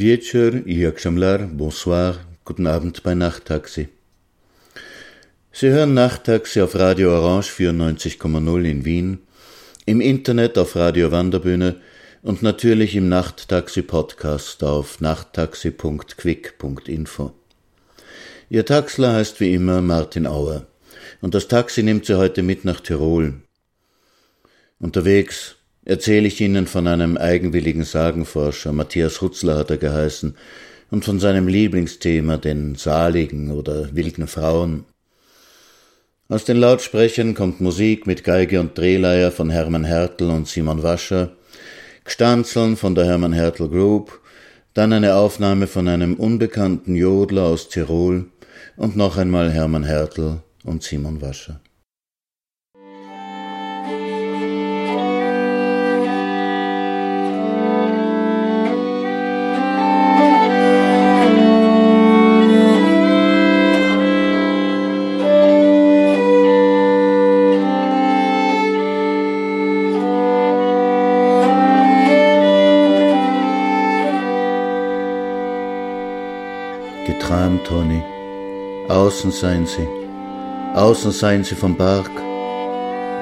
Wieczór i jak bonsoir, guten Abend bei Nachttaxi. Sie hören Nachttaxi auf Radio Orange 94,0 in Wien, im Internet auf Radio Wanderbühne und natürlich im Nachttaxi Podcast auf nachttaxi.quick.info. Ihr Taxler heißt wie immer Martin Auer und das Taxi nimmt Sie heute mit nach Tirol. Unterwegs erzähle ich Ihnen von einem eigenwilligen Sagenforscher, Matthias Hutzler hat er geheißen, und von seinem Lieblingsthema, den saligen oder wilden Frauen. Aus den Lautsprechern kommt Musik mit Geige und Drehleier von Hermann Hertel und Simon Wascher, Gstanzeln von der Hermann Hertel Group, dann eine Aufnahme von einem unbekannten Jodler aus Tirol. Und noch einmal Hermann Hertel und Simon Wascher. Toni. Außen seien sie, außen seien sie vom Berg,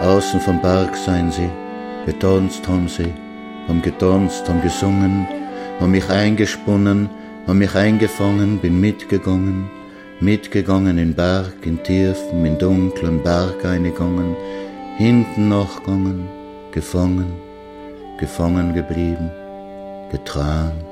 außen vom Berg seien sie, getanzt haben sie, haben getanzt, haben gesungen, haben mich eingesponnen, haben mich eingefangen, bin mitgegangen, mitgegangen in Berg, in tiefen, in dunklen Berg eingegangen, hinten nachgegangen, gefangen, gefangen geblieben, geträumt.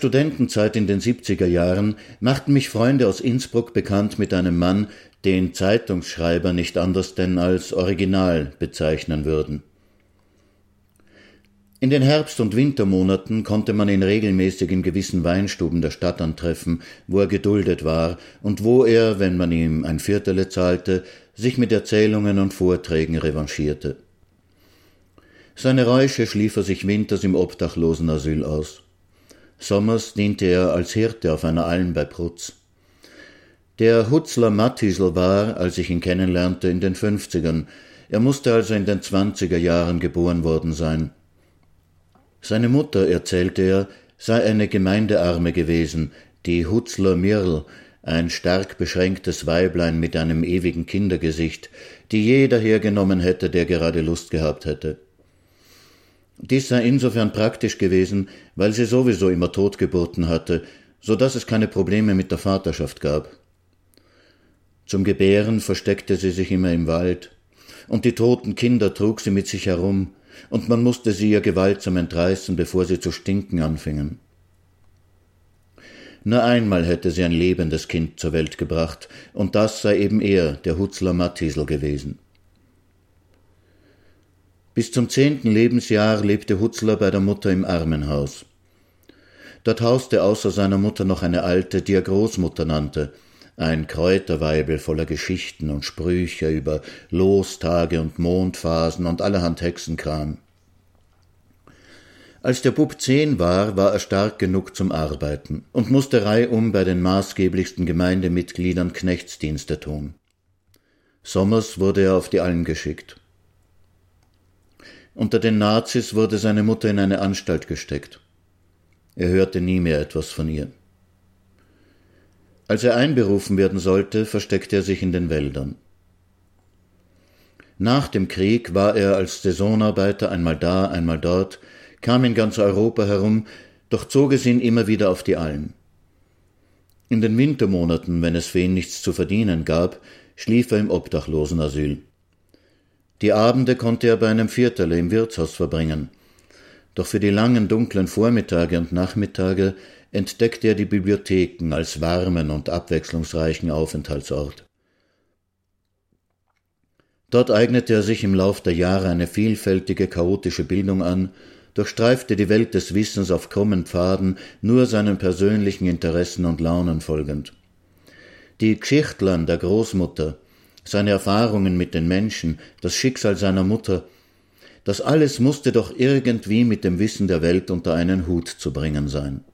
Studentenzeit in den 70er Jahren machten mich Freunde aus Innsbruck bekannt mit einem Mann, den Zeitungsschreiber nicht anders denn als Original bezeichnen würden. In den Herbst- und Wintermonaten konnte man ihn regelmäßig in gewissen Weinstuben der Stadt antreffen, wo er geduldet war und wo er, wenn man ihm ein Viertele zahlte, sich mit Erzählungen und Vorträgen revanchierte. Seine Räusche schlief er sich winters im Obdachlosenasyl aus. Sommers diente er als Hirte auf einer Alm bei Prutz. Der Hutzler Mattisel war, als ich ihn kennenlernte, in den Fünfzigern. Er musste also in den Zwanziger Jahren geboren worden sein. Seine Mutter, erzählte er, sei eine Gemeindearme gewesen, die Hutzler Mirl, ein stark beschränktes Weiblein mit einem ewigen Kindergesicht, die jeder hergenommen hätte, der gerade Lust gehabt hätte. Dies sei insofern praktisch gewesen, weil sie sowieso immer Totgeburten hatte, so dass es keine Probleme mit der Vaterschaft gab. Zum Gebären versteckte sie sich immer im Wald, und die toten Kinder trug sie mit sich herum, und man musste sie ihr gewaltsam entreißen, bevor sie zu stinken anfingen. Nur einmal hätte sie ein lebendes Kind zur Welt gebracht, und das sei eben er, der Hutzler Mattisel gewesen. Bis zum zehnten Lebensjahr lebte Hutzler bei der Mutter im Armenhaus. Dort hauste außer seiner Mutter noch eine alte, die er Großmutter nannte, ein Kräuterweibel voller Geschichten und Sprüche über Lostage und Mondphasen und allerhand Hexenkram. Als der Bub zehn war, war er stark genug zum Arbeiten und musste reihum bei den maßgeblichsten Gemeindemitgliedern Knechtsdienste tun. Sommers wurde er auf die Alm geschickt. Unter den Nazis wurde seine Mutter in eine Anstalt gesteckt. Er hörte nie mehr etwas von ihr. Als er einberufen werden sollte, versteckte er sich in den Wäldern. Nach dem Krieg war er als Saisonarbeiter einmal da, einmal dort, kam in ganz Europa herum, doch zog es ihn immer wieder auf die Alm. In den Wintermonaten, wenn es für ihn nichts zu verdienen gab, schlief er im Obdachlosenasyl. Die Abende konnte er bei einem Vierterle im Wirtshaus verbringen. Doch für die langen dunklen Vormittage und Nachmittage entdeckte er die Bibliotheken als warmen und abwechslungsreichen Aufenthaltsort. Dort eignete er sich im Lauf der Jahre eine vielfältige chaotische Bildung an, durchstreifte die Welt des Wissens auf krummen Pfaden, nur seinen persönlichen Interessen und Launen folgend. Die Geschichtlern der Großmutter, seine Erfahrungen mit den Menschen, das Schicksal seiner Mutter, das alles musste doch irgendwie mit dem Wissen der Welt unter einen Hut zu bringen sein.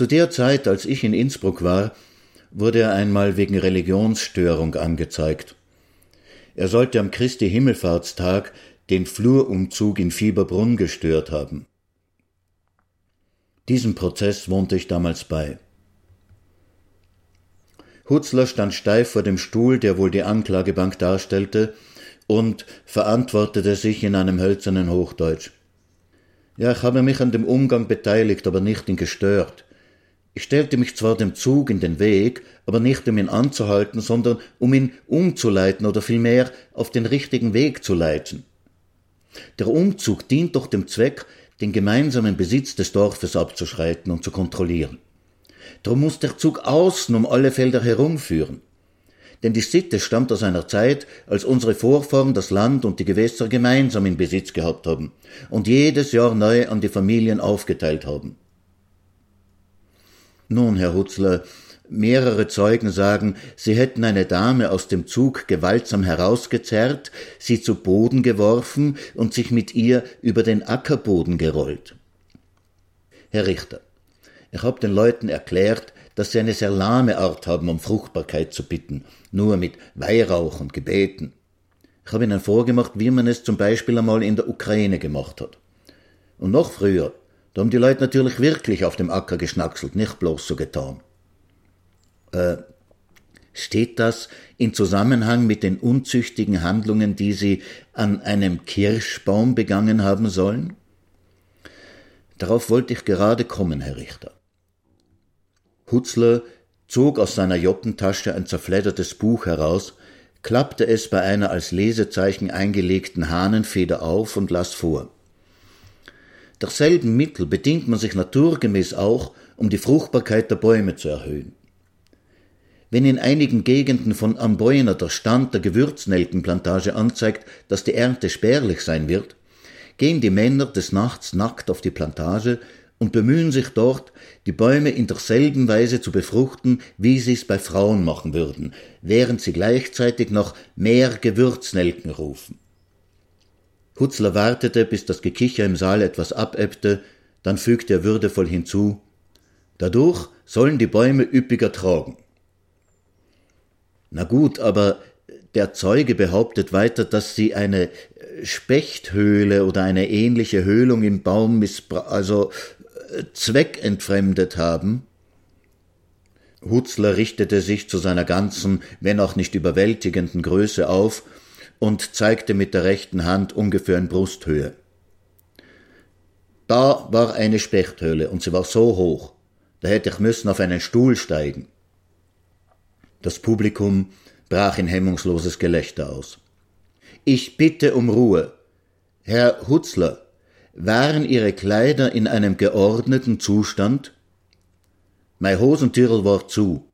Zu der Zeit, als ich in Innsbruck war, wurde er einmal wegen Religionsstörung angezeigt. Er sollte am Christi Himmelfahrtstag den Flurumzug in Fieberbrunn gestört haben. Diesem Prozess wohnte ich damals bei. Hutzler stand steif vor dem Stuhl, der wohl die Anklagebank darstellte, und verantwortete sich in einem hölzernen Hochdeutsch. Ja, ich habe mich an dem Umgang beteiligt, aber nicht ihn gestört. Ich stellte mich zwar dem Zug in den Weg, aber nicht um ihn anzuhalten, sondern um ihn umzuleiten oder vielmehr auf den richtigen Weg zu leiten. Der Umzug dient doch dem Zweck, den gemeinsamen Besitz des Dorfes abzuschreiten und zu kontrollieren. Darum muss der Zug außen um alle Felder herumführen. Denn die Sitte stammt aus einer Zeit, als unsere Vorfahren das Land und die Gewässer gemeinsam in Besitz gehabt haben und jedes Jahr neu an die Familien aufgeteilt haben. Nun, Herr Hutzler, mehrere Zeugen sagen, sie hätten eine Dame aus dem Zug gewaltsam herausgezerrt, sie zu Boden geworfen und sich mit ihr über den Ackerboden gerollt. Herr Richter, ich habe den Leuten erklärt, dass sie eine sehr lahme Art haben, um Fruchtbarkeit zu bitten, nur mit Weihrauch und Gebeten. Ich habe ihnen vorgemacht, wie man es zum Beispiel einmal in der Ukraine gemacht hat. Und noch früher, da haben die Leute natürlich wirklich auf dem Acker geschnackselt, nicht bloß so getan. Äh, steht das in Zusammenhang mit den unzüchtigen Handlungen, die sie an einem Kirschbaum begangen haben sollen? Darauf wollte ich gerade kommen, Herr Richter. Hutzler zog aus seiner Joppentasche ein zerfleddertes Buch heraus, klappte es bei einer als Lesezeichen eingelegten Hahnenfeder auf und las vor. Derselben Mittel bedient man sich naturgemäß auch, um die Fruchtbarkeit der Bäume zu erhöhen. Wenn in einigen Gegenden von Amboina der Stand der Gewürznelkenplantage anzeigt, dass die Ernte spärlich sein wird, gehen die Männer des Nachts nackt auf die Plantage und bemühen sich dort, die Bäume in derselben Weise zu befruchten, wie sie es bei Frauen machen würden, während sie gleichzeitig noch mehr Gewürznelken rufen. Hutzler wartete, bis das Gekicher im Saal etwas abebbte, dann fügte er würdevoll hinzu Dadurch sollen die Bäume üppiger tragen. Na gut, aber der Zeuge behauptet weiter, dass sie eine Spechthöhle oder eine ähnliche Höhlung im Baum also äh, zweckentfremdet haben. Hutzler richtete sich zu seiner ganzen, wenn auch nicht überwältigenden Größe auf und zeigte mit der rechten Hand ungefähr in Brusthöhe. Da war eine Spechthöhle und sie war so hoch, da hätte ich müssen auf einen Stuhl steigen. Das Publikum brach in hemmungsloses Gelächter aus. Ich bitte um Ruhe. Herr Hutzler, waren Ihre Kleider in einem geordneten Zustand? Mein Hosentürl war zu.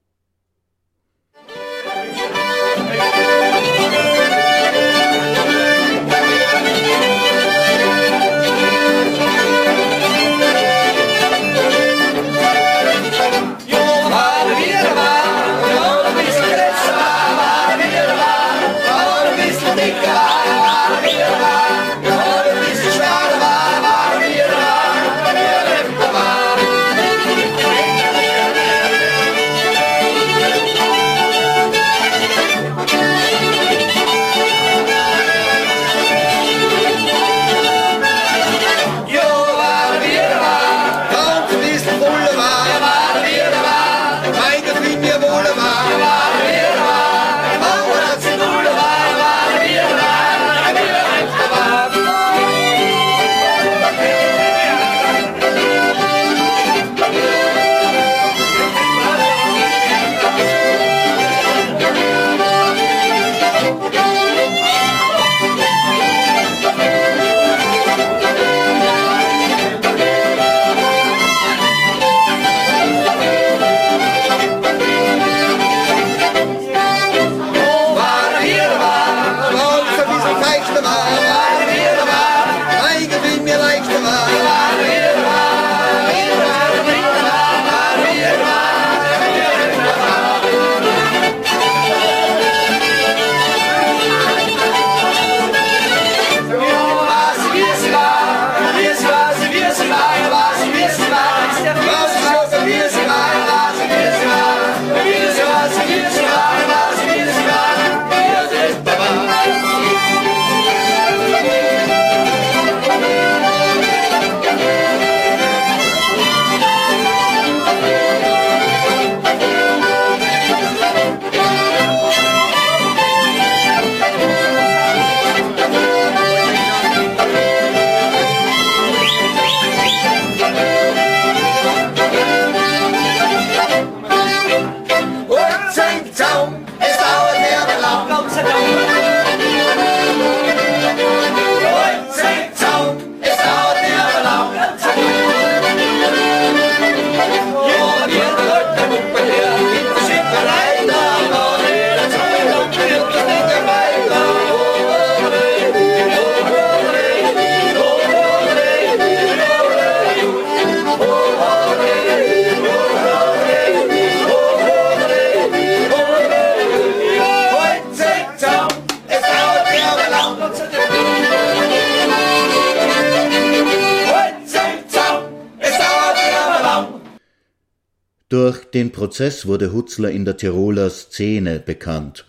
Den Prozess wurde Hutzler in der Tiroler Szene bekannt.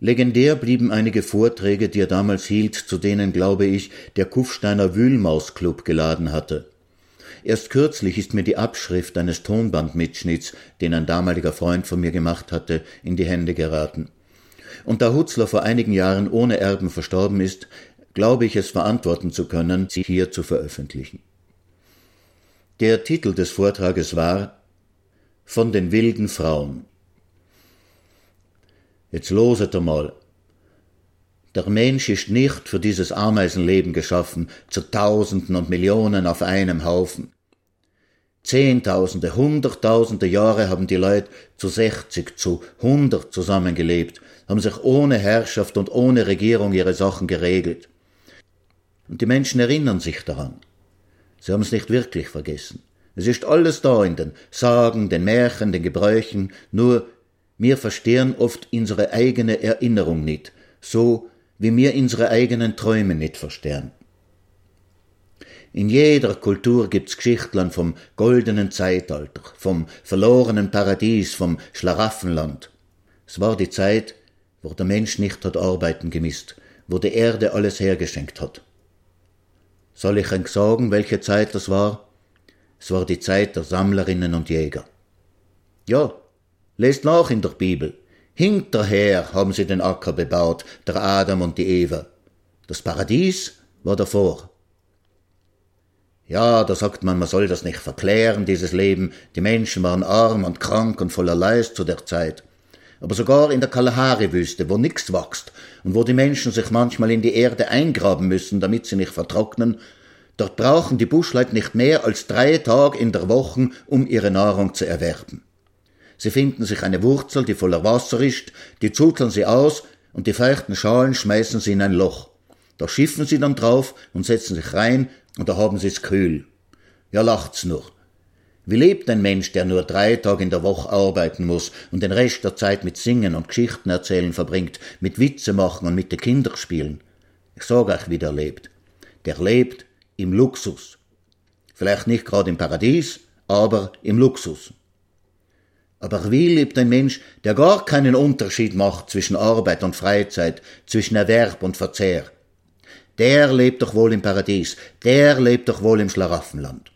Legendär blieben einige Vorträge, die er damals hielt, zu denen, glaube ich, der Kufsteiner Wühlmausclub geladen hatte. Erst kürzlich ist mir die Abschrift eines Tonbandmitschnitts, den ein damaliger Freund von mir gemacht hatte, in die Hände geraten. Und da Hutzler vor einigen Jahren ohne Erben verstorben ist, glaube ich es verantworten zu können, sie hier zu veröffentlichen. Der Titel des Vortrages war Von den wilden Frauen. Jetzt loset einmal. Der Mensch ist nicht für dieses Ameisenleben geschaffen, zu Tausenden und Millionen auf einem Haufen. Zehntausende, Hunderttausende Jahre haben die Leute zu sechzig, zu hundert zusammengelebt, haben sich ohne Herrschaft und ohne Regierung ihre Sachen geregelt. Und die Menschen erinnern sich daran. Sie haben es nicht wirklich vergessen. Es ist alles da in den Sagen, den Märchen, den Gebräuchen, nur wir verstehen oft unsere eigene Erinnerung nicht, so wie wir unsere eigenen Träume nicht verstehen. In jeder Kultur gibt's Geschichtlern vom goldenen Zeitalter, vom verlorenen Paradies, vom Schlaraffenland. Es war die Zeit, wo der Mensch nicht hat arbeiten gemisst, wo die Erde alles hergeschenkt hat. Soll ich euch sagen, welche Zeit das war? Es war die Zeit der Sammlerinnen und Jäger. Ja, lest nach in der Bibel. Hinterher haben sie den Acker bebaut, der Adam und die Eva. Das Paradies war davor. Ja, da sagt man, man soll das nicht verklären, dieses Leben. Die Menschen waren arm und krank und voller Leid zu der Zeit. Aber sogar in der Kalahari-Wüste, wo nichts wächst und wo die Menschen sich manchmal in die Erde eingraben müssen, damit sie nicht vertrocknen, dort brauchen die Buschleute nicht mehr als drei Tage in der Woche, um ihre Nahrung zu erwerben. Sie finden sich eine Wurzel, die voller Wasser ist, die zuteln sie aus und die feuchten Schalen schmeißen sie in ein Loch. Da schiffen sie dann drauf und setzen sich rein und da haben sie es kühl. Ja, lacht's nur. Wie lebt ein Mensch, der nur drei Tage in der Woche arbeiten muss und den Rest der Zeit mit Singen und Geschichten erzählen verbringt, mit Witze machen und mit den Kindern spielen? Ich sag euch, wie der lebt. Der lebt im Luxus. Vielleicht nicht gerade im Paradies, aber im Luxus. Aber wie lebt ein Mensch, der gar keinen Unterschied macht zwischen Arbeit und Freizeit, zwischen Erwerb und Verzehr, der lebt doch wohl im Paradies, der lebt doch wohl im Schlaraffenland.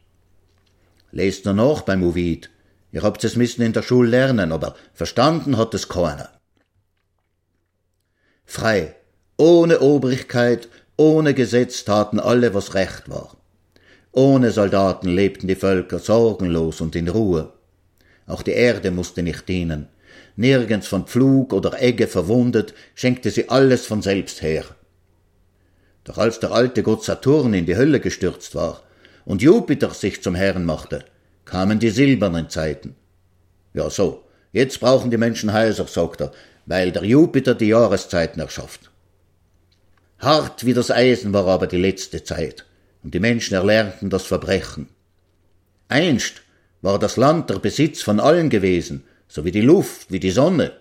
Lest nur noch beim Ovid. Ihr habt es müssen in der Schule lernen, aber verstanden hat es keiner. Frei, ohne Obrigkeit, ohne Gesetz taten alle, was recht war. Ohne Soldaten lebten die Völker sorgenlos und in Ruhe. Auch die Erde musste nicht dienen. Nirgends von Pflug oder Egge verwundet, schenkte sie alles von selbst her. Doch als der alte Gott Saturn in die Hölle gestürzt war und Jupiter sich zum Herrn machte, kamen die silbernen Zeiten. Ja so, jetzt brauchen die Menschen Häuser, sagt er, weil der Jupiter die Jahreszeiten erschafft. Hart wie das Eisen war aber die letzte Zeit, und die Menschen erlernten das Verbrechen. Einst war das Land der Besitz von allen gewesen, so wie die Luft, wie die Sonne.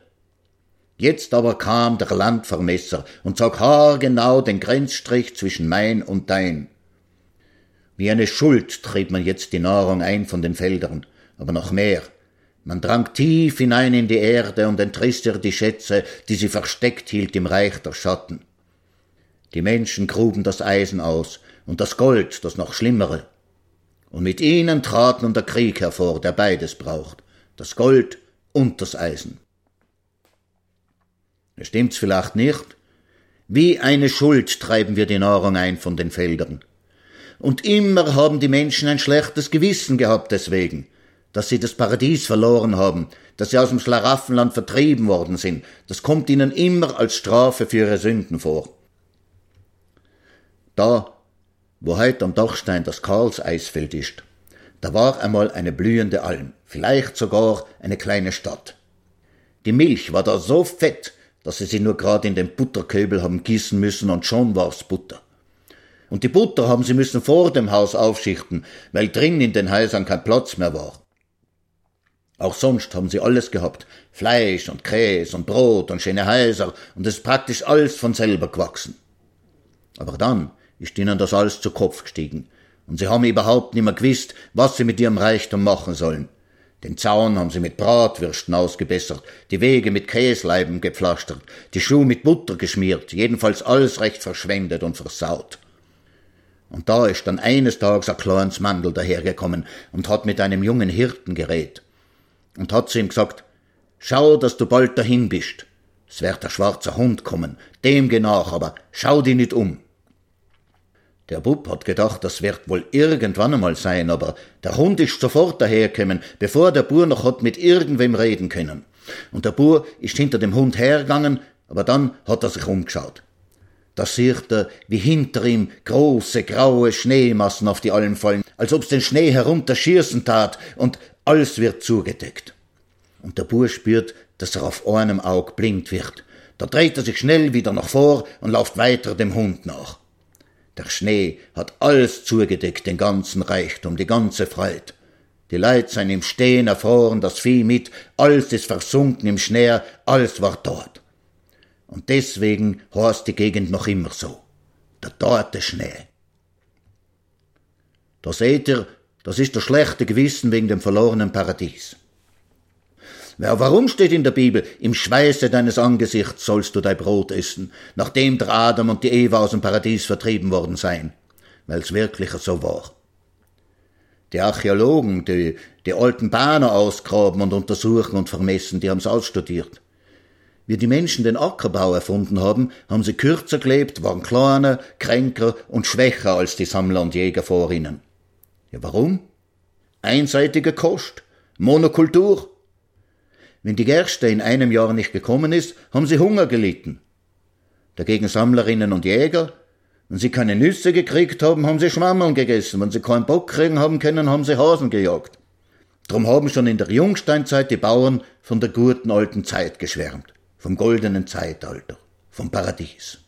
Jetzt aber kam der Landvermesser und zog haargenau den Grenzstrich zwischen mein und dein. Wie eine Schuld trieb man jetzt die Nahrung ein von den Feldern, aber noch mehr. Man drang tief hinein in die Erde und entriss ihr die Schätze, die sie versteckt hielt im Reich der Schatten. Die Menschen gruben das Eisen aus und das Gold, das noch schlimmere. Und mit ihnen trat nun der Krieg hervor, der beides braucht, das Gold und das Eisen. Stimmt's vielleicht nicht? Wie eine Schuld treiben wir die Nahrung ein von den Feldern. Und immer haben die Menschen ein schlechtes Gewissen gehabt deswegen, dass sie das Paradies verloren haben, dass sie aus dem Schlaraffenland vertrieben worden sind. Das kommt ihnen immer als Strafe für ihre Sünden vor. Da, wo heute am Dachstein das Karlseisfeld ist, da war einmal eine blühende Alm, vielleicht sogar eine kleine Stadt. Die Milch war da so fett, dass sie sie nur gerade in den Butterköbel haben gießen müssen und schon war's Butter. Und die Butter haben sie müssen vor dem Haus aufschichten, weil drin in den Häusern kein Platz mehr war. Auch sonst haben sie alles gehabt. Fleisch und Käse und Brot und schöne Häuser und es ist praktisch alles von selber gewachsen. Aber dann ist ihnen das alles zu Kopf gestiegen und sie haben überhaupt nicht mehr gewusst, was sie mit ihrem Reichtum machen sollen. Den Zaun haben sie mit Bratwürsten ausgebessert, die Wege mit Käsleiben gepflastert, die Schuhe mit Butter geschmiert, jedenfalls alles recht verschwendet und versaut. Und da ist dann eines Tages ein kleines Mandel dahergekommen und hat mit einem jungen Hirten geredet und hat zu ihm gesagt, schau, dass du bald dahin bist. Es wird ein schwarzer Hund kommen, dem geh nach, aber schau dich nicht um. Der Bub hat gedacht, das wird wohl irgendwann einmal sein, aber der Hund ist sofort dahergekommen, bevor der Bur noch hat mit irgendwem reden können. Und der Bur ist hinter dem Hund hergegangen, aber dann hat er sich umgeschaut. Da sieht er, wie hinter ihm große graue Schneemassen auf die Alm fallen, als ob's den Schnee herunterschießen tat, und alles wird zugedeckt. Und der Bur spürt, dass er auf einem Aug blind wird. Da dreht er sich schnell wieder nach vor und lauft weiter dem Hund nach. Der Schnee hat alles zugedeckt, den ganzen Reichtum, die ganze Freude. Die Leute sind im Stehen erfroren, das Vieh mit, alles ist versunken im Schnee, alles war dort. Und deswegen heißt die Gegend noch immer so. Der dorte Schnee. Da seht ihr, das ist der schlechte Gewissen wegen dem verlorenen Paradies. Ja, warum steht in der Bibel, im Schweiße deines Angesichts sollst du dein Brot essen, nachdem der Adam und die Eva aus dem Paradies vertrieben worden seien? Weil's wirklich so war. Die Archäologen, die die alten Bahnen ausgraben und untersuchen und vermessen, die haben's ausstudiert. Wie die Menschen den Ackerbau erfunden haben, haben sie kürzer gelebt, waren kleiner, kränker und schwächer als die Sammler und Jäger vor ihnen. Ja, warum? Einseitige Kost, Monokultur, wenn die Gerste in einem Jahr nicht gekommen ist, haben sie Hunger gelitten. Dagegen Sammlerinnen und Jäger, wenn sie keine Nüsse gekriegt haben, haben sie Schwammeln gegessen. Wenn sie keinen Bock kriegen haben können, haben sie Hasen gejagt. Drum haben schon in der Jungsteinzeit die Bauern von der guten alten Zeit geschwärmt, vom goldenen Zeitalter, vom Paradies.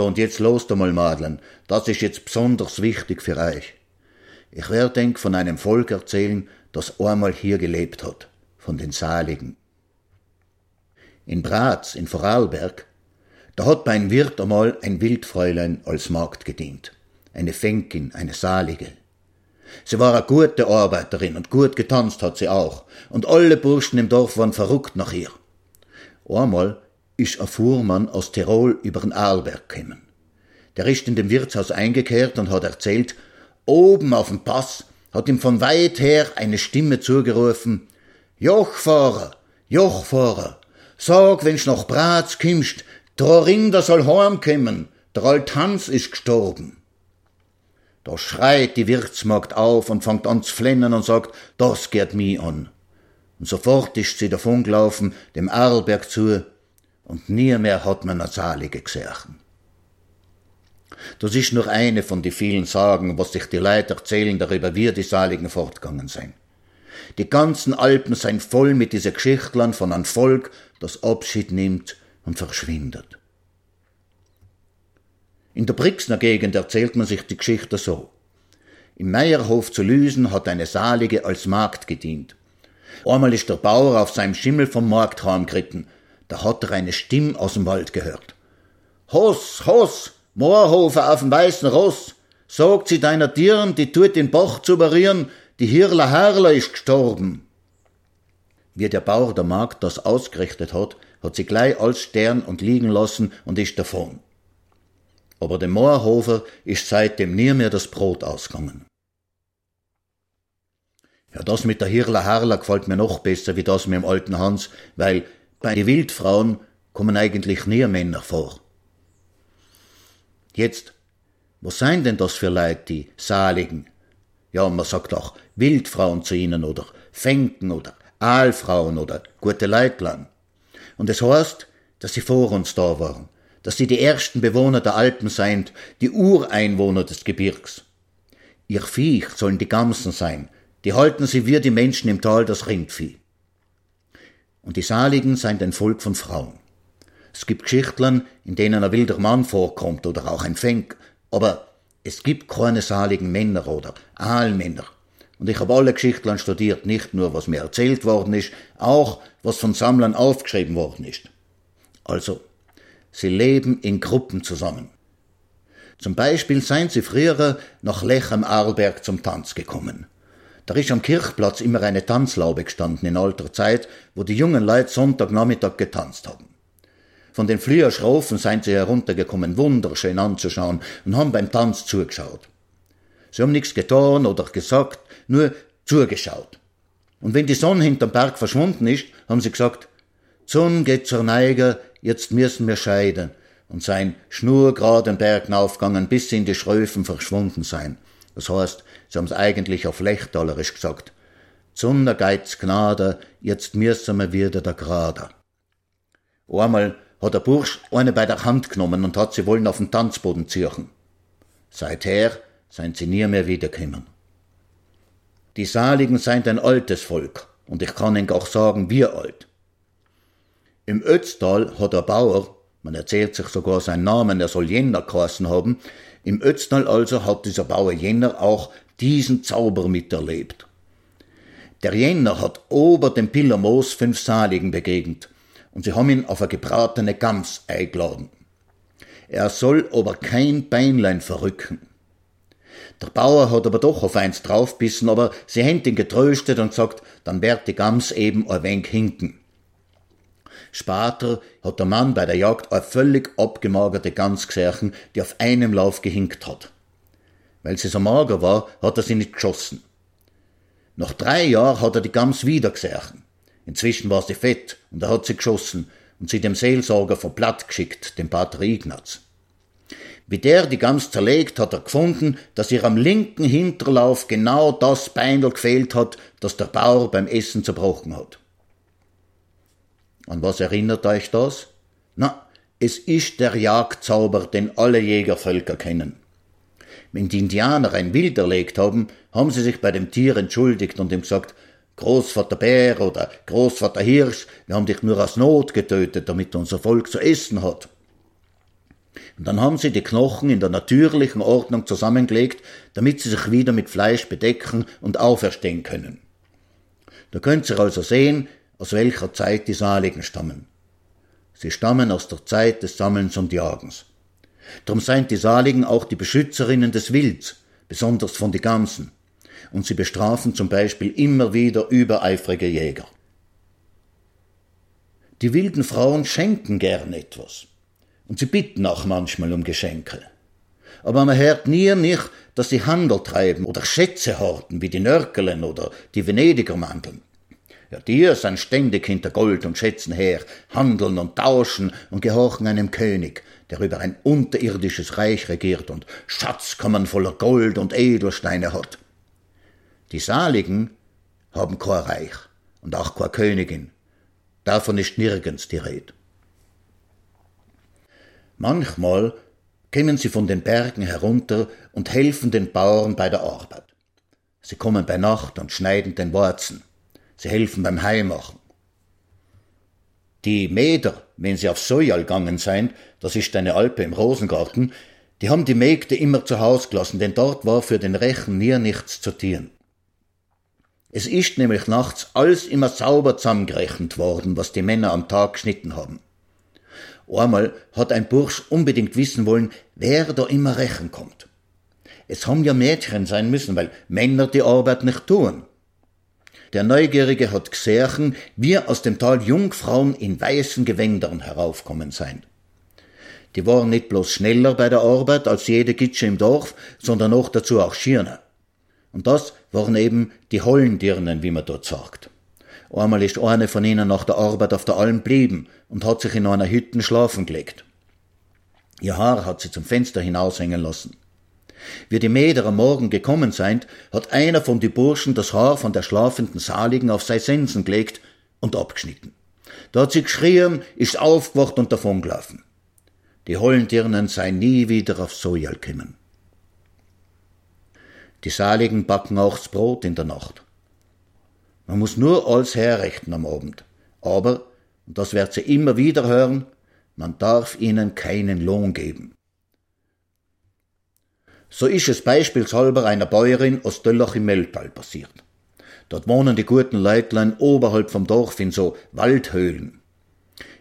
So, und jetzt los einmal, Madlen. Das ist jetzt besonders wichtig für euch. Ich werde denk von einem Volk erzählen, das einmal hier gelebt hat, von den Saligen. In Bratz, in Vorarlberg, da hat einem Wirt einmal ein Wildfräulein als Magd gedient. Eine Fenkin, eine Salige. Sie war eine gute Arbeiterin und gut getanzt hat sie auch. Und alle Burschen im Dorf waren verrückt nach ihr. Einmal ist ein Fuhrmann aus Tirol über den Arlberg gekommen. Der ist in dem Wirtshaus eingekehrt und hat erzählt, oben auf dem Pass hat ihm von weit her eine Stimme zugerufen, Jochfahrer, Jochfahrer, sag, wenn's nach Bratz kimmst, der Rinder soll heimkommen, der alt Hans ist gestorben. Da schreit die Wirtsmagd auf und fängt an zu flennen und sagt, das geht mi an. Und sofort ist sie davongelaufen, dem Arlberg zu, und nie mehr hat man eine Zalige gesehen. Das ist nur eine von den vielen Sagen, was sich die Leute erzählen darüber, wie die Saligen fortgegangen sind. Die ganzen Alpen seien voll mit dieser Geschichtlern von einem Volk, das Abschied nimmt und verschwindet. In der Brixner Gegend erzählt man sich die Geschichte so. Im Meierhof zu Lüsen hat eine Salige als Magd gedient. Einmal ist der Bauer auf seinem Schimmel vom Markt heimgeritten. Da hat er eine Stimme aus dem Wald gehört. Hoss, Hoss, Moorhofer auf dem weißen Ross, sagt sie deiner Tieren, die tut den Bach zu barieren, die Hirler Herrler ist gestorben. Wie der Bauer der Magd das ausgerichtet hat, hat sie gleich als Stern und liegen lassen und ist davon. Aber dem Moorhofer ist seitdem nie mehr das Brot ausgegangen. Ja, das mit der Hirler Herrler gefällt mir noch besser wie das mit dem alten Hans, weil bei Wildfrauen kommen eigentlich nie Männer vor. Jetzt, was seien denn das für Leute, die Saligen? Ja, man sagt auch Wildfrauen zu ihnen oder Fenken oder Aalfrauen oder gute Leitlang. Und es heißt, dass sie vor uns da waren, dass sie die ersten Bewohner der Alpen seien, die Ureinwohner des Gebirgs. Ihr Viech sollen die Gamsen sein, die halten sie wie die Menschen im Tal das Rindvieh. Und die Saligen seien ein Volk von Frauen. Es gibt Geschichtlern, in denen ein wilder Mann vorkommt oder auch ein Fenk, aber es gibt keine saligen Männer oder Aalmänner. Und ich habe alle Geschichtlern studiert, nicht nur was mir erzählt worden ist, auch was von Sammlern aufgeschrieben worden ist. Also, sie leben in Gruppen zusammen. Zum Beispiel seien sie früher nach Lech am Arlberg zum Tanz gekommen. Da ist am Kirchplatz immer eine Tanzlaube gestanden in alter Zeit, wo die jungen Leute Sonntagnachmittag getanzt haben. Von den Fliegerschrofen seien sie heruntergekommen, wunderschön anzuschauen und haben beim Tanz zugeschaut. Sie haben nichts getan oder gesagt, nur zugeschaut. Und wenn die Sonne hinterm Berg verschwunden ist, haben sie gesagt, Sonne geht zur Neige, jetzt müssen wir scheiden und sein schnurgeraden Berg aufgegangen, bis sie in die Schröfen verschwunden sein. Das heißt, sie haben's eigentlich auf Lechtalerisch gesagt. Sonne geht's Gnade, jetzt müssen wir wieder da gerade. Einmal hat der Bursch eine bei der Hand genommen und hat sie wollen auf den Tanzboden ziehen. Seither seien sie nie mehr wiedergekommen. Die Saligen seien ein altes Volk, und ich kann ihnen auch sagen, wie alt. Im Ötztal hat der Bauer, man erzählt sich sogar seinen Namen, er soll Jenner geheißen haben, im Ötztal also hat dieser Bauer Jenner auch diesen Zauber miterlebt. Der Jenner hat ober dem Pillermoos fünf Saligen begegnet, und sie haben ihn auf eine gebratene Gams eingeladen. Er soll aber kein Beinlein verrücken. Der Bauer hat aber doch auf eins draufbissen, aber sie haben ihn getröstet und gesagt, dann wird die Gams eben ein wenig hinken. Später hat der Mann bei der Jagd eine völlig abgemagerte Gans gesehen, die auf einem Lauf gehinkt hat. Weil sie so mager war, hat er sie nicht geschossen. Nach drei Jahren hat er die Gams wieder gesehen. Inzwischen war sie fett und er hat sie geschossen und sie dem Seelsorger vor Blatt geschickt, dem Pater Ignaz. Wie der die Gams zerlegt, hat er gefunden, dass ihr am linken Hinterlauf genau das Beinel gefehlt hat, das der Bauer beim Essen zerbrochen hat. An was erinnert euch das? Na, es ist der Jagdzauber, den alle Jägervölker kennen. Wenn die Indianer ein Wild erlegt haben, haben sie sich bei dem Tier entschuldigt und ihm gesagt, Großvater Bär oder Großvater Hirsch, wir haben dich nur aus Not getötet, damit unser Volk zu essen hat. Und dann haben sie die Knochen in der natürlichen Ordnung zusammengelegt, damit sie sich wieder mit Fleisch bedecken und auferstehen können. Da könnt ihr also sehen, aus welcher Zeit die Saligen stammen. Sie stammen aus der Zeit des Sammelns und Jagens. Darum seien die Saligen auch die Beschützerinnen des Wilds, besonders von die Gamsen und sie bestrafen zum Beispiel immer wieder übereifrige Jäger. Die wilden Frauen schenken gern etwas. Und sie bitten auch manchmal um Geschenke. Aber man hört nie nicht, dass sie Handel treiben oder Schätze horten, wie die Nörkelen oder die Venediger Mandeln. Ja, die sind ständig hinter Gold und Schätzen her, handeln und tauschen und gehorchen einem König, der über ein unterirdisches Reich regiert und Schatzkammern voller Gold und Edelsteine hat. Die Saligen haben kein Reich und auch keine Königin. Davon ist nirgends die Rede. Manchmal kommen sie von den Bergen herunter und helfen den Bauern bei der Arbeit. Sie kommen bei Nacht und schneiden den Wurzen. Sie helfen beim Heimachen. Die Mäder, wenn sie auf Sojal gegangen seien, das ist eine Alpe im Rosengarten, die haben die Mägde immer zu Haus gelassen, denn dort war für den Rechen nie nichts zu tun. Es ist nämlich nachts alles immer sauber zusammengerechnet worden, was die Männer am Tag geschnitten haben. Einmal hat ein Bursch unbedingt wissen wollen, wer da immer rächen kommt. Es haben ja Mädchen sein müssen, weil Männer die Arbeit nicht tun. Der Neugierige hat gesehen, wie aus dem Tal Jungfrauen in weißen Gewändern heraufkommen seien. Die waren nicht bloß schneller bei der Arbeit als jede Gitsche im Dorf, sondern auch dazu auch schierner. Und das waren eben die Hollendirnen, wie man dort sagt. Einmal ist eine von ihnen nach der Arbeit auf der Alm blieben und hat sich in einer Hütte schlafen gelegt. Ihr Haar hat sie zum Fenster hinaushängen lassen. Wie die Mäder am Morgen gekommen seien, hat einer von die Burschen das Haar von der schlafenden Saligen auf sei Sensen gelegt und abgeschnitten. Da hat sie geschrien, ist aufgewacht und davongelaufen. Die Hollendirnen seien nie wieder auf Sojal gekommen. Die Saligen backen auch das Brot in der Nacht. Man muss nur alles herrichten am Abend. Aber, und das wird sie immer wieder hören, man darf ihnen keinen Lohn geben. So ist es beispielshalber einer Bäuerin aus Döllach im Meldtal passiert. Dort wohnen die guten Leutlein oberhalb vom Dorf in so Waldhöhlen.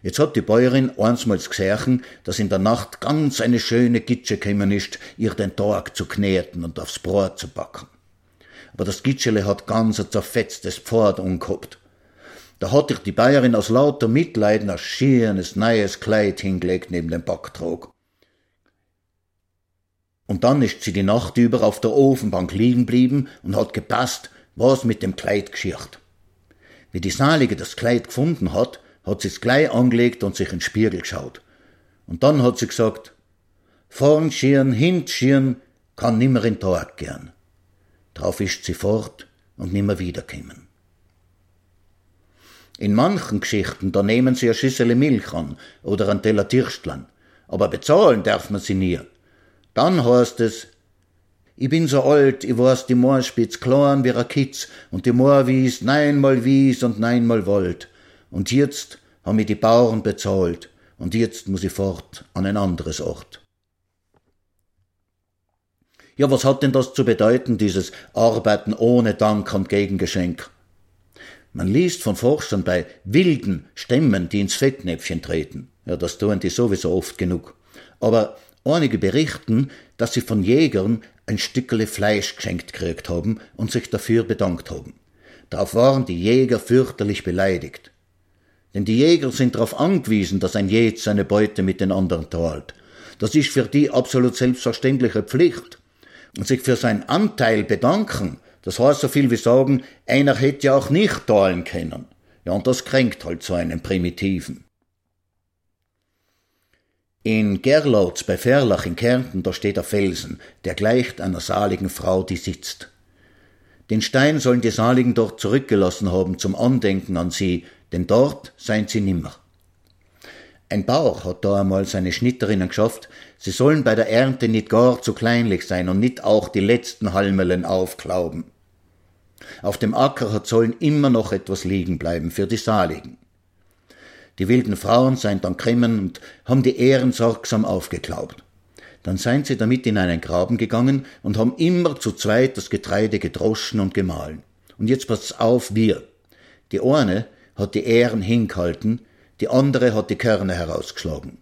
Jetzt hat die Bäuerin einsmals gesehen, dass in der Nacht ganz eine schöne Gitsche gekommen ist, ihr den Tag zu kneten und aufs Brot zu backen. Aber das Gitschele hat ganz ein zerfetztes Pfad umgehabt. Da hat ich die Bäuerin aus lauter Mitleiden ein schönes, neues Kleid hingelegt neben dem Backtrog. Und dann ist sie die Nacht über auf der Ofenbank liegen blieben und hat gepasst, was mit dem Kleid geschiert. Wie die Salige das Kleid gefunden hat, hat sie's gleich angelegt und sich in den Spiegel geschaut. Und dann hat sie gesagt, vorn schieren, hint schieren, kann nimmer in Tag gern. Drauf ist sie fort und nimmer wiederkommen. In manchen Geschichten, da nehmen sie a Schüssel Milch an oder ein Teller Tirstlan, aber bezahlen darf man sie nie. Dann heißt es, ich bin so alt, ich weiß die Moor spitz klein wie a Kitz und die Moor wies neunmal wies und neunmal wollt. Und jetzt haben mir die Bauern bezahlt und jetzt muss ich fort an ein anderes Ort. Ja, was hat denn das zu bedeuten, dieses Arbeiten ohne Dank und Gegengeschenk? Man liest von Forschern bei wilden Stämmen, die ins Fettnäpfchen treten. Ja, das tun die sowieso oft genug. Aber einige berichten, dass sie von Jägern ein Stückele Fleisch geschenkt gekriegt haben und sich dafür bedankt haben. Darauf waren die Jäger fürchterlich beleidigt. Denn die Jäger sind darauf angewiesen, dass ein Jed seine Beute mit den anderen teilt. Das ist für die absolut selbstverständliche Pflicht. Und sich für seinen Anteil bedanken, das heißt so viel wie sagen, einer hätte ja auch nicht teilen können. Ja, und das kränkt halt so einen Primitiven. In Gerlautz bei Ferlach in Kärnten, da steht der Felsen, der gleicht einer saligen Frau, die sitzt. Den Stein sollen die Saligen dort zurückgelassen haben zum Andenken an sie, denn dort seien sie nimmer. Ein Bauer hat da einmal seine Schnitterinnen geschafft, sie sollen bei der Ernte nicht gar zu kleinlich sein und nicht auch die letzten Halmelen aufklauben. Auf dem Acker hat sollen immer noch etwas liegen bleiben für die Saligen. Die wilden Frauen seien dann kremmen und haben die Ehren sorgsam aufgeklaubt. Dann seien sie damit in einen Graben gegangen und haben immer zu zweit das Getreide gedroschen und gemahlen. Und jetzt passt's auf, wir. Die eine hat die Ähren hingehalten, die andere hat die Körner herausgeschlagen.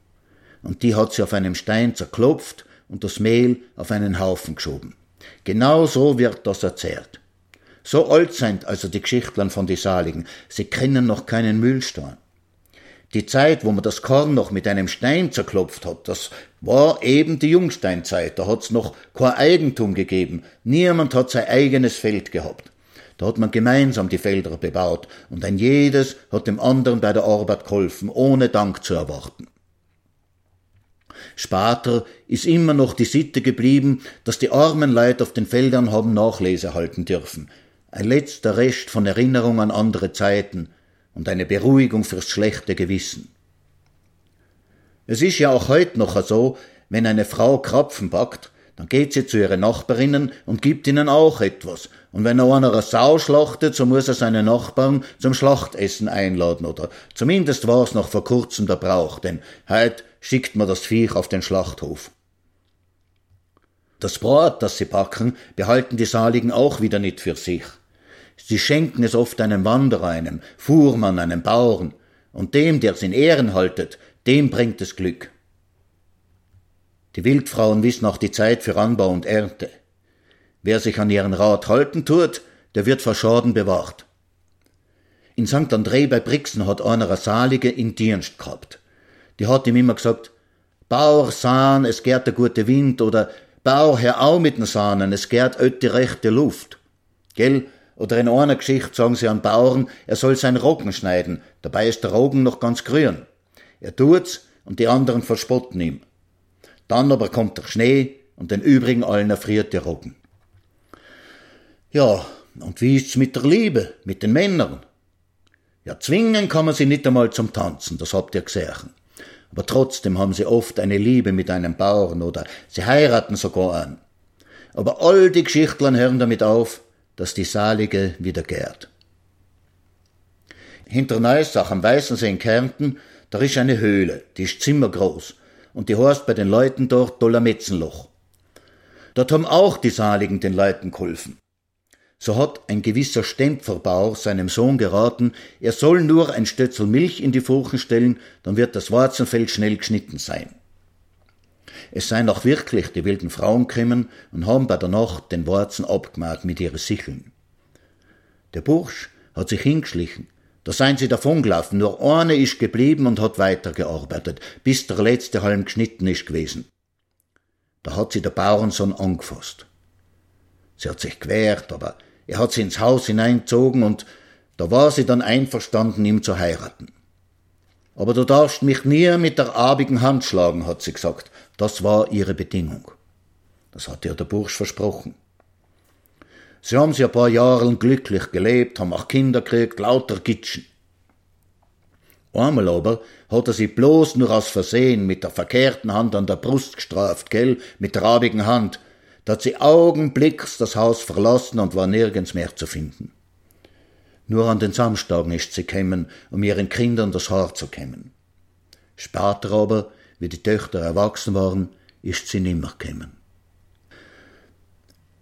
Und die hat sie auf einem Stein zerklopft und das Mehl auf einen Haufen geschoben. Genau so wird das erzählt. So alt sind also die Geschichtlern von die Saligen, sie kennen noch keinen Mühlstein. Die Zeit, wo man das Korn noch mit einem Stein zerklopft hat, das war eben die Jungsteinzeit, da hat's noch kein Eigentum gegeben, niemand hat sein eigenes Feld gehabt. Da hat man gemeinsam die Felder bebaut und ein jedes hat dem anderen bei der Arbeit geholfen, ohne Dank zu erwarten. Später ist immer noch die Sitte geblieben, dass die armen Leute auf den Feldern haben Nachlese halten dürfen. Ein letzter Rest von Erinnerung an andere Zeiten und eine Beruhigung fürs schlechte Gewissen. Es ist ja auch heute noch so, wenn eine Frau Krapfen backt, dann geht sie zu ihren Nachbarinnen und gibt ihnen auch etwas. Und wenn einer eine Sau schlachtet, so muss er seine Nachbarn zum Schlachtessen einladen oder zumindest war es noch vor kurzem der Brauch, denn heut schickt man das Viech auf den Schlachthof. Das Brot, das sie backen, behalten die Saligen auch wieder nicht für sich. Sie schenken es oft einem Wanderer, einem Fuhrmann, einem Bauern, und dem, der's in Ehren haltet, dem bringt es Glück. Die Wildfrauen wissen auch die Zeit für Anbau und Ernte. Wer sich an ihren Rat halten tut, der wird vor Schaden bewahrt. In St. André bei Brixen hat einer eine Salige in Dienst gehabt. Die hat ihm immer gesagt, Bauer sahn, es gärt der gute Wind oder Bauer, hör au mit den Sahnen, es gärt öt die rechte Luft. Gell? Oder in einer Geschichte sagen sie an Bauern, er soll sein Roggen schneiden, dabei ist der Roggen noch ganz grün. Er tut's und die anderen verspotten ihm. Dann aber kommt der Schnee und den übrigen allen erfriert der Roggen. Ja, und wie ist's mit der Liebe, mit den Männern? Ja, zwingen kann man sie nicht einmal zum Tanzen, das habt ihr gesehen. Aber trotzdem haben sie oft eine Liebe mit einem Bauern oder sie heiraten sogar an. Aber all die Geschichtlern hören damit auf, dass die Salige wieder gärt. Hinter Neusach am Weißensee in Kärnten, da ist eine Höhle, die ist zimmergroß und die heißt bei den Leuten dort Dollermetzenloch. Dort haben auch die Saligen den Leuten geholfen. So hat ein gewisser Stempferbauer seinem Sohn geraten, er soll nur ein Stötzel Milch in die Furchen stellen, dann wird das Warzenfeld schnell geschnitten sein. Es seien auch wirklich die wilden Frauen gekommen und haben bei der Nacht den Warzen abgemacht mit ihren Sicheln. Der Bursch hat sich hingeschlichen, da seien sie davongelaufen, nur eine ist geblieben und hat weitergearbeitet, bis der letzte Halm geschnitten ist gewesen. Da hat sie der Bauernsohn angefasst. Sie hat sich gewehrt, aber er hat sie ins Haus hineingezogen und da war sie dann einverstanden, ihm zu heiraten. Aber du darfst mich nie mit der abigen Hand schlagen, hat sie gesagt. Das war ihre Bedingung. Das hat ihr der Bursch versprochen. Sie haben sie ein paar Jahre glücklich gelebt, haben auch Kinder gekriegt, lauter Gitschen. Einmal aber hat er sie bloß nur aus Versehen mit der verkehrten Hand an der Brust gestraft, gell, mit der abigen Hand. Da hat sie augenblicks das Haus verlassen und war nirgends mehr zu finden. Nur an den Samstagen ist sie gekommen, um ihren Kindern das Haar zu kämmen. Später aber, wie die Töchter erwachsen waren, ist sie nimmer gekommen.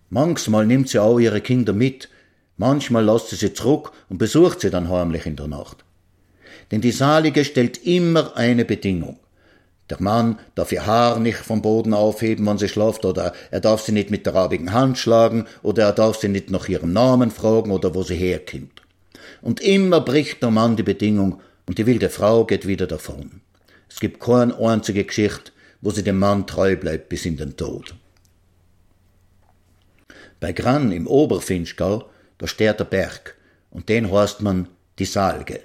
Manchmal nimmt sie auch ihre Kinder mit, manchmal lässt sie sie zurück und besucht sie dann heimlich in der Nacht. Denn die Salige stellt immer eine Bedingung. Der Mann darf ihr Haar nicht vom Boden aufheben, wenn sie schlaft, oder er darf sie nicht mit der abigen Hand schlagen, oder er darf sie nicht nach ihrem Namen fragen oder wo sie herkommt. Und immer bricht der Mann die Bedingung und die wilde Frau geht wieder davon. Es gibt keine einzige Geschichte, wo sie dem Mann treu bleibt bis in den Tod. Bei Gran im Oberfinchgau, da steht der Berg, und den heißt man die Salge.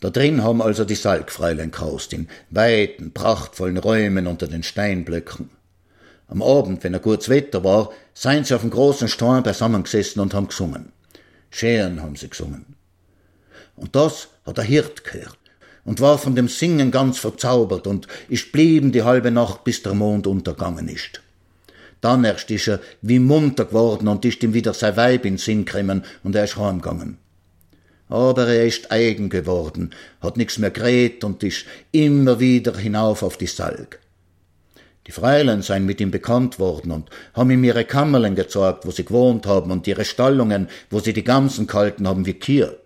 Da drin haben also die Salgfräulein gehaust, in weiten, prachtvollen Räumen unter den Steinblöcken. Am Abend, wenn ein gutes Wetter war, seien sie auf dem großen Stein beisammengesessen und haben gesungen. Scheren haben sie gesungen. Und das hat der Hirt gehört und war von dem Singen ganz verzaubert und ist blieben die halbe Nacht, bis der Mond untergangen ist. Dann erst ist er wie munter geworden und ist ihm wieder sein Weib in Sinn gekommen und er ist heimgegangen. Aber er ist eigen geworden, hat nix mehr geredet und ist immer wieder hinauf auf die Salg. Die Freilen seien mit ihm bekannt worden und haben ihm ihre Kammerlen gezeigt, wo sie gewohnt haben und ihre Stallungen, wo sie die Gamsen gehalten haben wie Kier.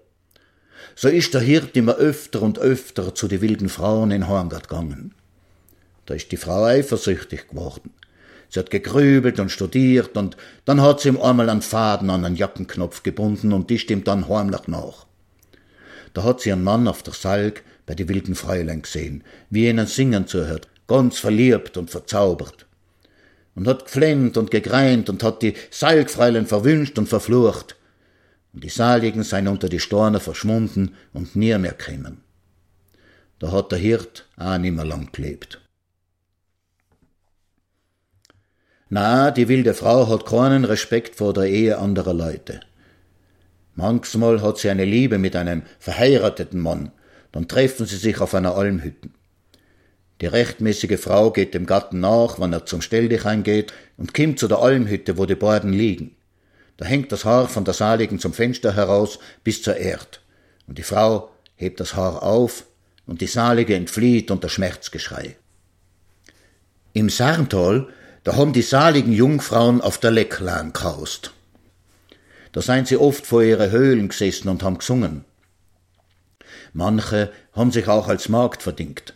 So ist der Hirt immer öfter und öfter zu die wilden Frauen in Horngard gegangen. Da ist die Frau eifersüchtig geworden. Sie hat gegrübelt und studiert und dann hat sie ihm einmal einen Faden an einen Jackenknopf gebunden und die stimmt dann heimlich nach. Da hat sie einen Mann auf der Salg bei die wilden Fräulein gesehen, wie ihnen singen zuhört, ganz verliebt und verzaubert. Und hat geflennt und gegreint und hat die Salgfräulein verwünscht und verflucht. Und die Saligen seien unter die Storne verschwunden und nie mehr kämen. Da hat der Hirt auch nimmer lang gelebt. Na, die wilde Frau hat keinen Respekt vor der Ehe anderer Leute. Manchmal hat sie eine Liebe mit einem verheirateten Mann, dann treffen sie sich auf einer Almhütten. Die rechtmäßige Frau geht dem Gatten nach, wann er zum Stelldichein geht, und kommt zu der Almhütte, wo die beiden liegen. Da hängt das Haar von der Saligen zum Fenster heraus bis zur Erd. Und die Frau hebt das Haar auf, und die Salige entflieht unter Schmerzgeschrei. Im Sarntal, da haben die saligen Jungfrauen auf der Lecklan kaust. Da seien sie oft vor ihre Höhlen gesessen und haben gesungen. Manche haben sich auch als Magd verdingt.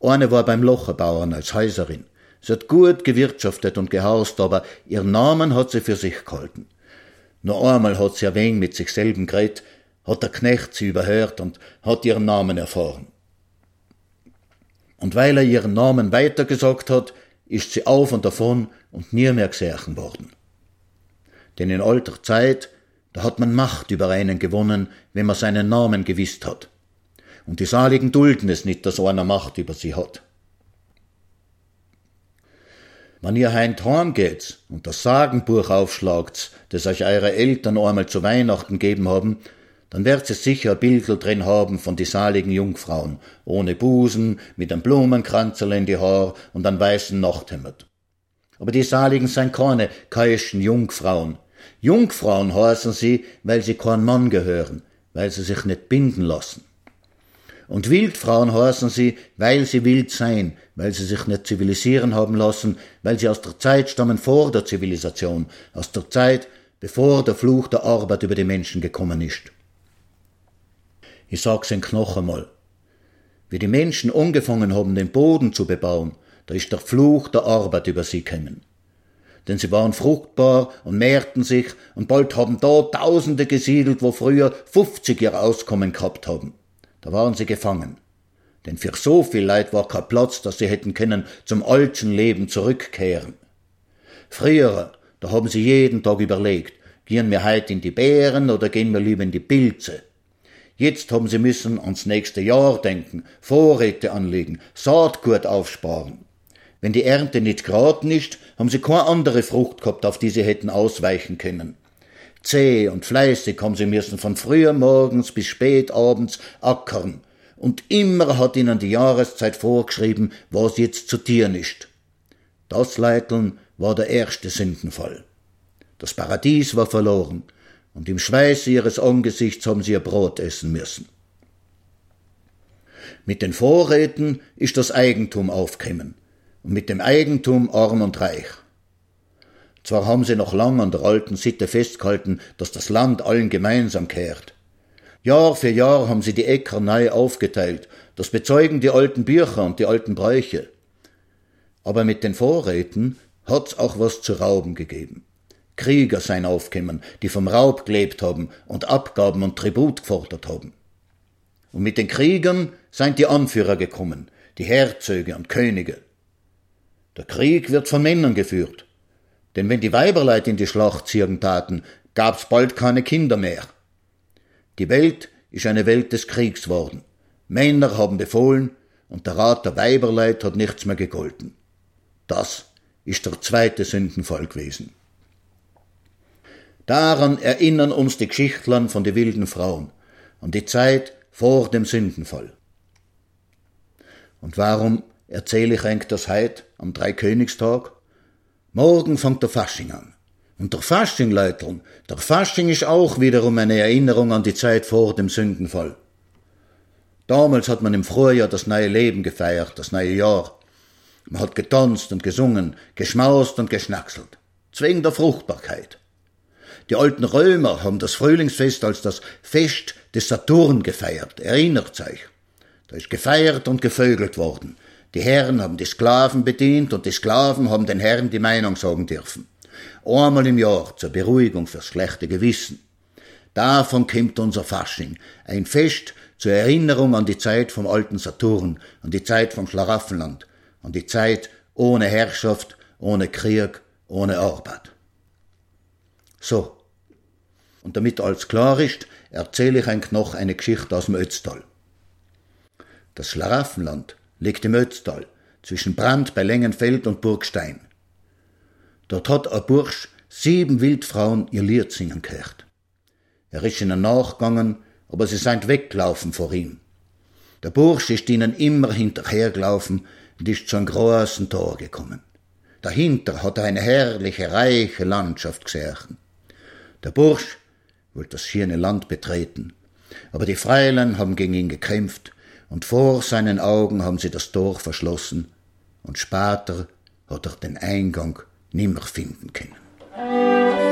Eine war beim Locherbauern als Häuserin. Sie hat gut gewirtschaftet und gehaust, aber ihren Namen hat sie für sich gehalten. Nur einmal hat sie ein wenig mit sich selben geredet, hat der Knecht sie überhört und hat ihren Namen erfahren. Und weil er ihren Namen weitergesagt hat, ist sie auf und davon und nie mehr gesehen worden. Denn in alter Zeit, da hat man Macht über einen gewonnen, wenn man seinen Namen gewisst hat. Und die Saligen dulden es nicht, dass einer Macht über sie hat. Wenn ihr heint heimgeht und das Sagenbuch aufschlagt, das euch eure Eltern einmal zu Weihnachten geben haben, dann wird es sicher ein Bildel drin haben von die saligen Jungfrauen, ohne Busen, mit einem Blumenkranzerl in die Haar und einem weißen Nachthemd. Aber die Saligen sind keine keischen Jungfrauen. Jungfrauen heißen sie, weil sie kein Mann gehören, weil sie sich nicht binden lassen. Und Wildfrauen heißen sie, weil sie wild sein, weil sie sich nicht zivilisieren haben lassen, weil sie aus der Zeit stammen vor der Zivilisation, aus der Zeit, bevor der Fluch der Arbeit über die Menschen gekommen ist. Ich sag's in noch einmal. Wie die Menschen angefangen haben, den Boden zu bebauen, da ist der Fluch der Arbeit über sie gekommen. Denn sie waren fruchtbar und mehrten sich, und bald haben da Tausende gesiedelt, wo früher 50 ihr Auskommen gehabt haben. Da waren sie gefangen. Denn für so viel Leid war kein Platz, dass sie hätten können zum alten Leben zurückkehren. Früher, da haben sie jeden Tag überlegt, gehen wir heut in die Bären oder gehen wir lieber in die Pilze? Jetzt haben sie müssen ans nächste Jahr denken, Vorräte anlegen, Saatgut aufsparen. Wenn die Ernte nicht geraten ist, haben sie keine andere Frucht gehabt, auf die sie hätten ausweichen können. Zäh und fleißig haben sie müssen von früher morgens bis spät abends ackern. Und immer hat ihnen die Jahreszeit vorgeschrieben, was jetzt zu tieren ist. Das Leiteln war der erste Sündenfall. Das Paradies war verloren, und im Schweiße ihres Angesichts haben sie ihr Brot essen müssen. Mit den Vorräten ist das Eigentum aufgekommen, und mit dem Eigentum arm und reich. Zwar haben sie noch lang an der alten Sitte festgehalten, dass das Land allen gemeinsam kehrt. Jahr für Jahr haben sie die Äcker neu aufgeteilt, das bezeugen die alten Bücher und die alten Bräuche. Aber mit den Vorräten hat's auch was zu rauben gegeben. Krieger seien aufgekommen, die vom Raub gelebt haben und Abgaben und Tribut gefordert haben. Und mit den Kriegern seien die Anführer gekommen, die Herzöge und Könige. Der Krieg wird von Männern geführt, denn wenn die Weiberleit in die Schlacht ziehen taten, gab's bald keine Kinder mehr. Die Welt ist eine Welt des Kriegs worden. Männer haben befohlen und der Rat der Weiberleit hat nichts mehr gegolten. Das ist der zweite Sündenfall gewesen. Daran erinnern uns die Geschichtlern von den wilden Frauen, an die Zeit vor dem Sündenfall. Und warum erzähle ich eigentlich das heut am Dreikönigstag? Morgen fängt der Fasching an. Und der Fasching, Leutern, der Fasching ist auch wiederum eine Erinnerung an die Zeit vor dem Sündenfall. Damals hat man im Frühjahr das neue Leben gefeiert, das neue Jahr. Man hat getanzt und gesungen, geschmaust und geschnackselt. Zwingen der Fruchtbarkeit. Die alten Römer haben das Frühlingsfest als das Fest des Saturn gefeiert, erinnert euch. Da ist gefeiert und gevögelt worden. Die Herren haben die Sklaven bedient und die Sklaven haben den Herren die Meinung sagen dürfen. Einmal im Jahr zur Beruhigung fürs schlechte Gewissen. Davon kommt unser Fasching, ein Fest zur Erinnerung an die Zeit vom alten Saturn, an die Zeit vom Schlaraffenland, an die Zeit ohne Herrschaft, ohne Krieg, ohne Arbeit. So. Und damit alles klar ist, erzähle ich euch noch eine Geschichte aus dem Ötztal. Das Schlaraffenland liegt im Ötztal, zwischen Brand bei Längenfeld und Burgstein. Dort hat ein Bursch sieben Wildfrauen ihr Lied singen gehört. Er ist ihnen nachgegangen, aber sie sind weggelaufen vor ihm. Der Bursch ist ihnen immer hinterhergelaufen, und ist zu einem großen Tor gekommen. Dahinter hat er eine herrliche, reiche Landschaft gesehen. Der Bursch wollte das schöne Land betreten, aber die Freilein haben gegen ihn gekämpft und vor seinen Augen haben sie das Tor verschlossen und später hat er den Eingang nimmer finden können.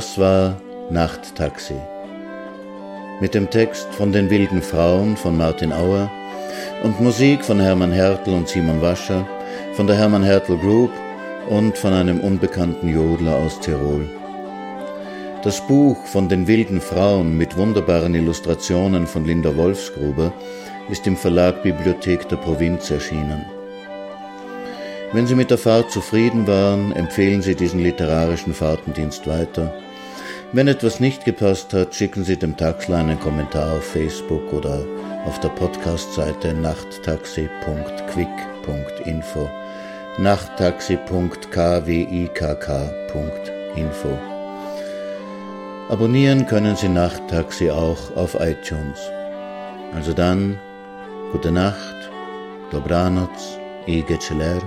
Das war Nachttaxi. Mit dem Text von den wilden Frauen von Martin Auer und Musik von Hermann Hertel und Simon Wascher, von der Hermann Hertel Group und von einem unbekannten Jodler aus Tirol. Das Buch von den wilden Frauen mit wunderbaren Illustrationen von Linda Wolfsgruber ist im Verlag Bibliothek der Provinz erschienen. Wenn Sie mit der Fahrt zufrieden waren, empfehlen Sie diesen literarischen Fahrtendienst weiter. Wenn etwas nicht gepasst hat, schicken Sie dem Taxler einen Kommentar auf Facebook oder auf der Podcast-Seite nachttaxi.quick.info nachttaxi.kwikk.info Abonnieren können Sie Nachttaxi auch auf iTunes. Also dann, gute Nacht, dobranoc i geceler.